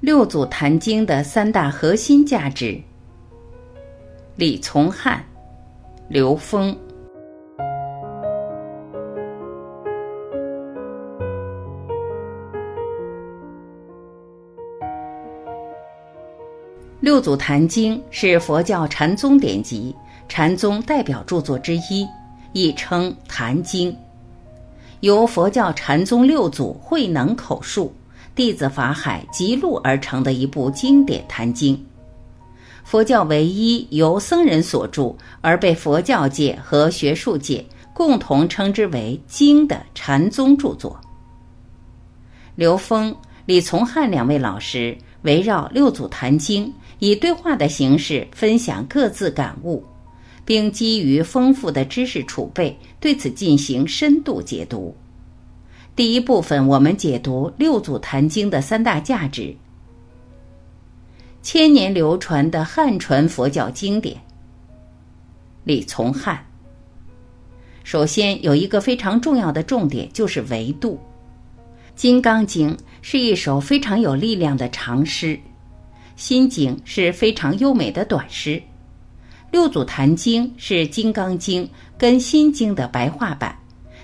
六祖坛经的三大核心价值。李从汉、刘峰。六祖坛经是佛教禅宗典籍、禅宗代表著作之一，亦称坛经，由佛教禅宗六祖慧能口述。弟子法海集录而成的一部经典《坛经》，佛教唯一由僧人所著而被佛教界和学术界共同称之为经的禅宗著作。刘峰、李从汉两位老师围绕六祖坛经，以对话的形式分享各自感悟，并基于丰富的知识储备，对此进行深度解读。第一部分，我们解读六祖坛经的三大价值。千年流传的汉传佛教经典。李从汉。首先有一个非常重要的重点，就是维度。《金刚经》是一首非常有力量的长诗，《心经》是非常优美的短诗，六祖坛经是《金刚经》跟《心经》的白话版。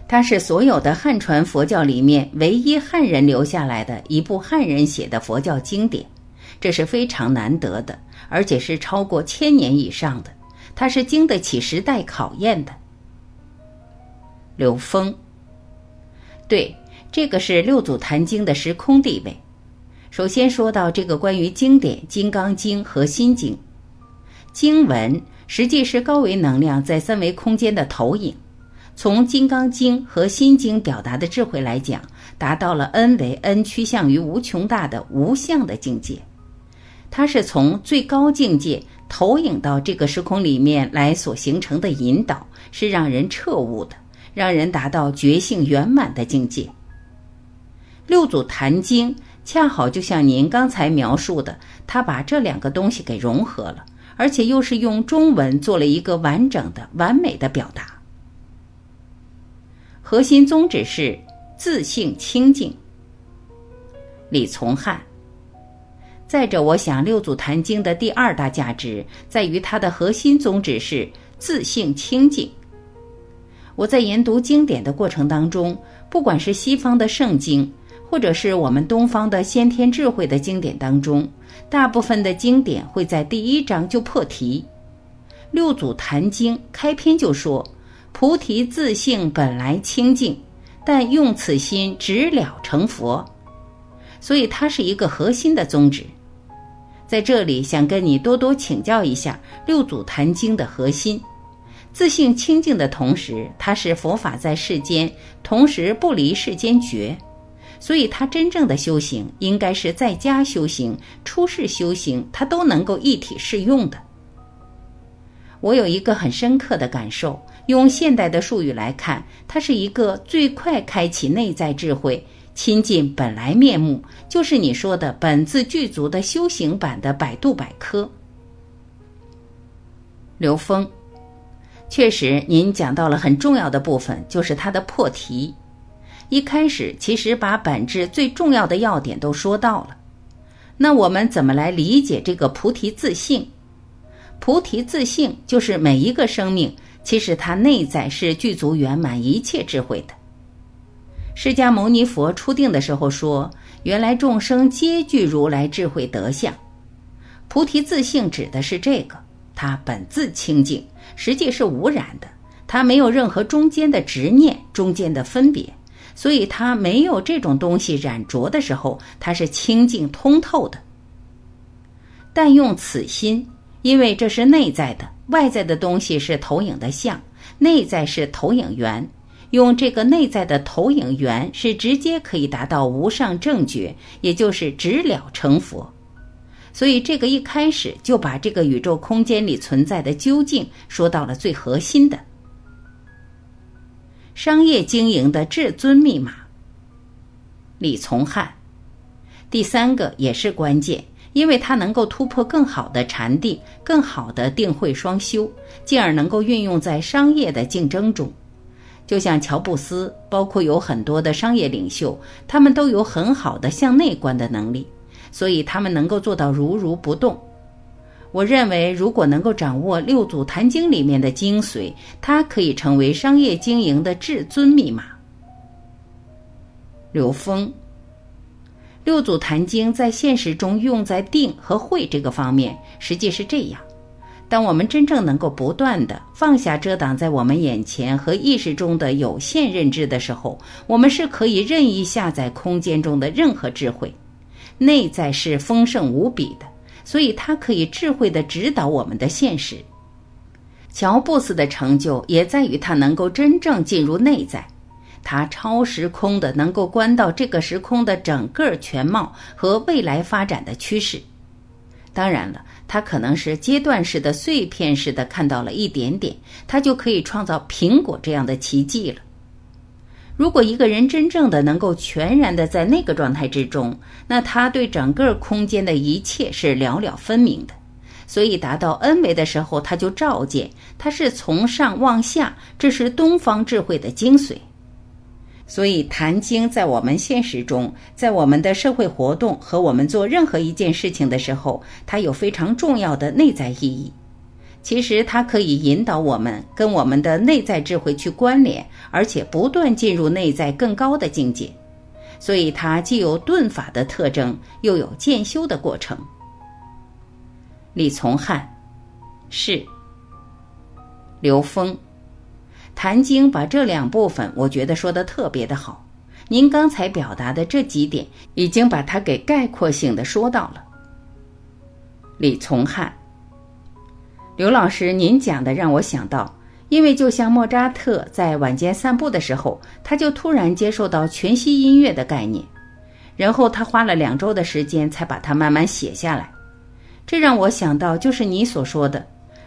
它是所有的汉传佛教里面唯一汉人留下来的一部汉人写的佛教经典，这是非常难得的，而且是超过千年以上的，它是经得起时代考验的。刘峰，对，这个是六祖坛经的时空地位。首先说到这个关于经典《金刚经》和《心经》，经文实际是高维能量在三维空间的投影。从《金刚经》和《心经》表达的智慧来讲，达到了 n 为 n 趋向于无穷大的无相的境界。它是从最高境界投影到这个时空里面来所形成的引导，是让人彻悟的，让人达到觉性圆满的境界。六祖坛经恰好就像您刚才描述的，他把这两个东西给融合了，而且又是用中文做了一个完整的、完美的表达。核心宗旨是自性清净。李从汉。再者，我想六祖坛经的第二大价值在于它的核心宗旨是自性清净。我在研读经典的过程当中，不管是西方的圣经，或者是我们东方的先天智慧的经典当中，大部分的经典会在第一章就破题。六祖坛经开篇就说。菩提自性本来清净，但用此心直了成佛，所以它是一个核心的宗旨。在这里，想跟你多多请教一下六祖坛经的核心：自性清净的同时，它是佛法在世间，同时不离世间觉，所以它真正的修行应该是在家修行、出世修行，它都能够一体适用的。我有一个很深刻的感受。用现代的术语来看，它是一个最快开启内在智慧、亲近本来面目，就是你说的本自具足的修行版的百度百科。刘峰，确实，您讲到了很重要的部分，就是它的破题。一开始其实把本质最重要的要点都说到了。那我们怎么来理解这个菩提自性？菩提自性就是每一个生命。其实它内在是具足圆满一切智慧的。释迦牟尼佛初定的时候说：“原来众生皆具如来智慧德相。”菩提自性指的是这个，它本自清净，实际是无染的，它没有任何中间的执念、中间的分别，所以它没有这种东西染浊的时候，它是清净通透的。但用此心，因为这是内在的。外在的东西是投影的像，内在是投影源。用这个内在的投影源，是直接可以达到无上正觉，也就是直了成佛。所以，这个一开始就把这个宇宙空间里存在的究竟说到了最核心的商业经营的至尊密码。李从汉，第三个也是关键。因为它能够突破更好的禅定，更好的定慧双修，进而能够运用在商业的竞争中。就像乔布斯，包括有很多的商业领袖，他们都有很好的向内观的能力，所以他们能够做到如如不动。我认为，如果能够掌握六祖坛经里面的精髓，它可以成为商业经营的至尊密码。刘峰，六祖坛经在现实中用在定和慧这个方面，实际是这样：当我们真正能够不断的放下遮挡在我们眼前和意识中的有限认知的时候，我们是可以任意下载空间中的任何智慧，内在是丰盛无比的。所以，它可以智慧的指导我们的现实。乔布斯的成就也在于他能够真正进入内在，他超时空的能够观到这个时空的整个全貌和未来发展的趋势。当然了，他可能是阶段式的、碎片式的看到了一点点，他就可以创造苹果这样的奇迹了。如果一个人真正的能够全然的在那个状态之中，那他对整个空间的一切是了了分明的。所以达到 N 维的时候，他就照见，他是从上往下，这是东方智慧的精髓。所以《坛经》在我们现实中，在我们的社会活动和我们做任何一件事情的时候，它有非常重要的内在意义。其实它可以引导我们跟我们的内在智慧去关联，而且不断进入内在更高的境界。所以它既有顿法的特征，又有渐修的过程。李从汉，是刘峰，《坛经》把这两部分，我觉得说的特别的好。您刚才表达的这几点，已经把它给概括性的说到了。李从汉。刘老师，您讲的让我想到，因为就像莫扎特在晚间散步的时候，他就突然接受到全息音乐的概念，然后他花了两周的时间才把它慢慢写下来。这让我想到，就是你所说的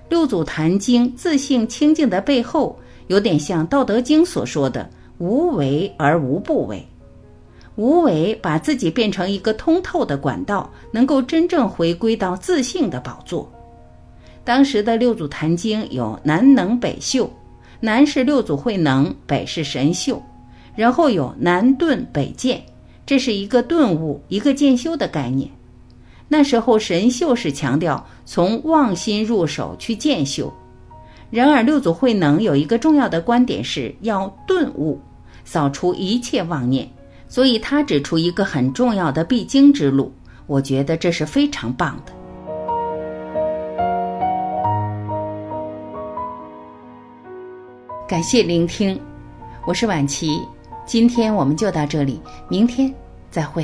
六祖坛经自性清净的背后，有点像道德经所说的“无为而无不为”。无为把自己变成一个通透的管道，能够真正回归到自性的宝座。当时的六祖坛经有南能北秀，南是六祖慧能，北是神秀，然后有南顿北渐，这是一个顿悟、一个渐修的概念。那时候神秀是强调从妄心入手去渐修，然而六祖慧能有一个重要的观点是要顿悟，扫除一切妄念，所以他指出一个很重要的必经之路。我觉得这是非常棒的。感谢聆听，我是婉琪，今天我们就到这里，明天再会。